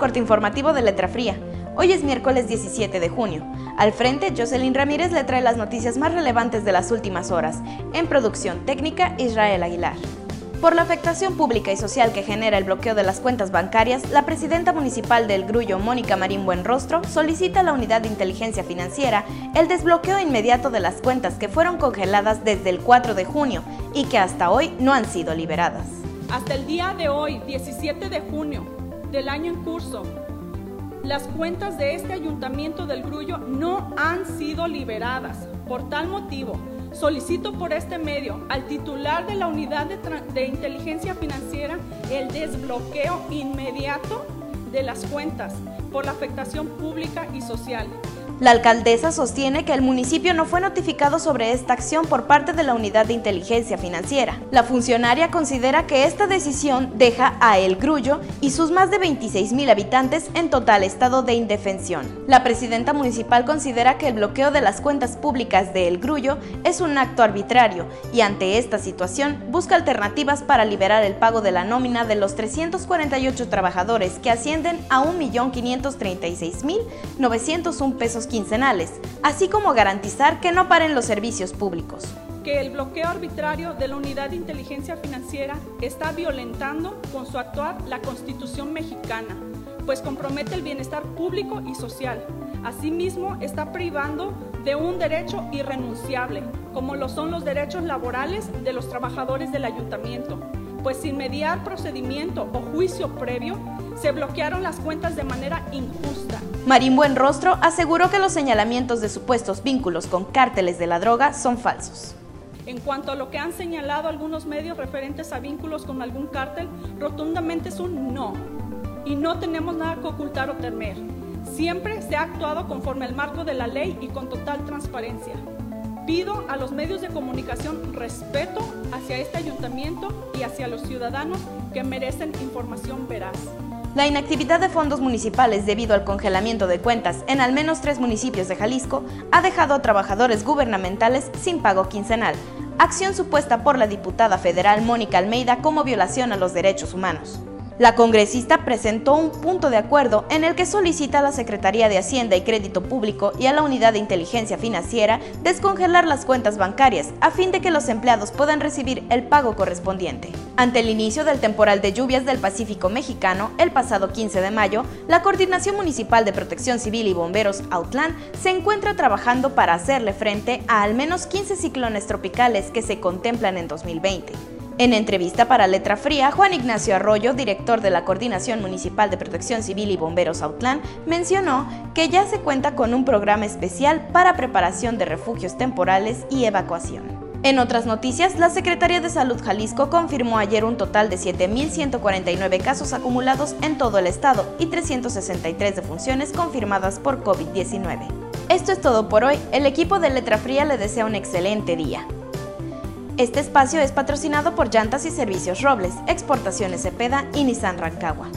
corte informativo de Letra Fría. Hoy es miércoles 17 de junio. Al frente, Jocelyn Ramírez le trae las noticias más relevantes de las últimas horas. En producción técnica, Israel Aguilar. Por la afectación pública y social que genera el bloqueo de las cuentas bancarias, la presidenta municipal del Grullo, Mónica Marín Buenrostro, solicita a la Unidad de Inteligencia Financiera el desbloqueo inmediato de las cuentas que fueron congeladas desde el 4 de junio y que hasta hoy no han sido liberadas. Hasta el día de hoy, 17 de junio del año en curso, las cuentas de este ayuntamiento del Grullo no han sido liberadas. Por tal motivo, solicito por este medio al titular de la unidad de, de, inteligencia financiera el desbloqueo inmediato de las cuentas por la afectación pública y social. La alcaldesa sostiene que el municipio no fue notificado sobre esta acción por parte de la Unidad de Inteligencia Financiera. La funcionaria considera que esta decisión deja a El Grullo y sus más de 26 mil habitantes en total estado de indefensión. La presidenta municipal considera que el bloqueo de las cuentas públicas de El Grullo es un acto arbitrario y ante esta situación busca alternativas para liberar el pago de la nómina de los 348 trabajadores que ascienden a 1.536.901 pesos quincenales, así como garantizar que no paren los servicios públicos. Que el bloqueo arbitrario de la Unidad de Inteligencia Financiera está violentando con su actuar la Constitución mexicana, pues compromete el bienestar público y social. Asimismo, está privando de un derecho irrenunciable, como lo son los derechos laborales de los trabajadores del ayuntamiento, pues sin mediar procedimiento o juicio previo, se bloquearon las cuentas de manera injusta. Marín Buenrostro aseguró que los señalamientos de supuestos vínculos con cárteles de la droga son falsos. En cuanto a lo que han señalado algunos medios referentes a vínculos con algún cártel, rotundamente es un no. Y no tenemos nada que ocultar o temer. Siempre se ha actuado conforme al marco de la ley y con total transparencia. Pido a los medios de comunicación respeto hacia este ayuntamiento y hacia los ciudadanos que merecen información veraz. La inactividad de fondos municipales debido al congelamiento de cuentas en al menos tres municipios de Jalisco ha dejado a trabajadores gubernamentales sin pago quincenal, acción supuesta por la diputada federal Mónica Almeida como violación a los derechos humanos. La congresista presentó un punto de acuerdo en el que solicita a la Secretaría de Hacienda y Crédito Público y a la Unidad de Inteligencia Financiera descongelar las cuentas bancarias a fin de que los empleados puedan recibir el pago correspondiente. Ante el inicio del temporal de lluvias del Pacífico mexicano, el pasado 15 de mayo, la Coordinación Municipal de Protección Civil y Bomberos Autlán se encuentra trabajando para hacerle frente a al menos 15 ciclones tropicales que se contemplan en 2020. En entrevista para Letra Fría, Juan Ignacio Arroyo, director de la Coordinación Municipal de Protección Civil y Bomberos Autlán, mencionó que ya se cuenta con un programa especial para preparación de refugios temporales y evacuación. En otras noticias, la Secretaría de Salud Jalisco confirmó ayer un total de 7.149 casos acumulados en todo el estado y 363 defunciones confirmadas por COVID-19. Esto es todo por hoy. El equipo de Letra Fría le desea un excelente día. Este espacio es patrocinado por Llantas y Servicios Robles, Exportaciones Cepeda y Nissan Rancagua.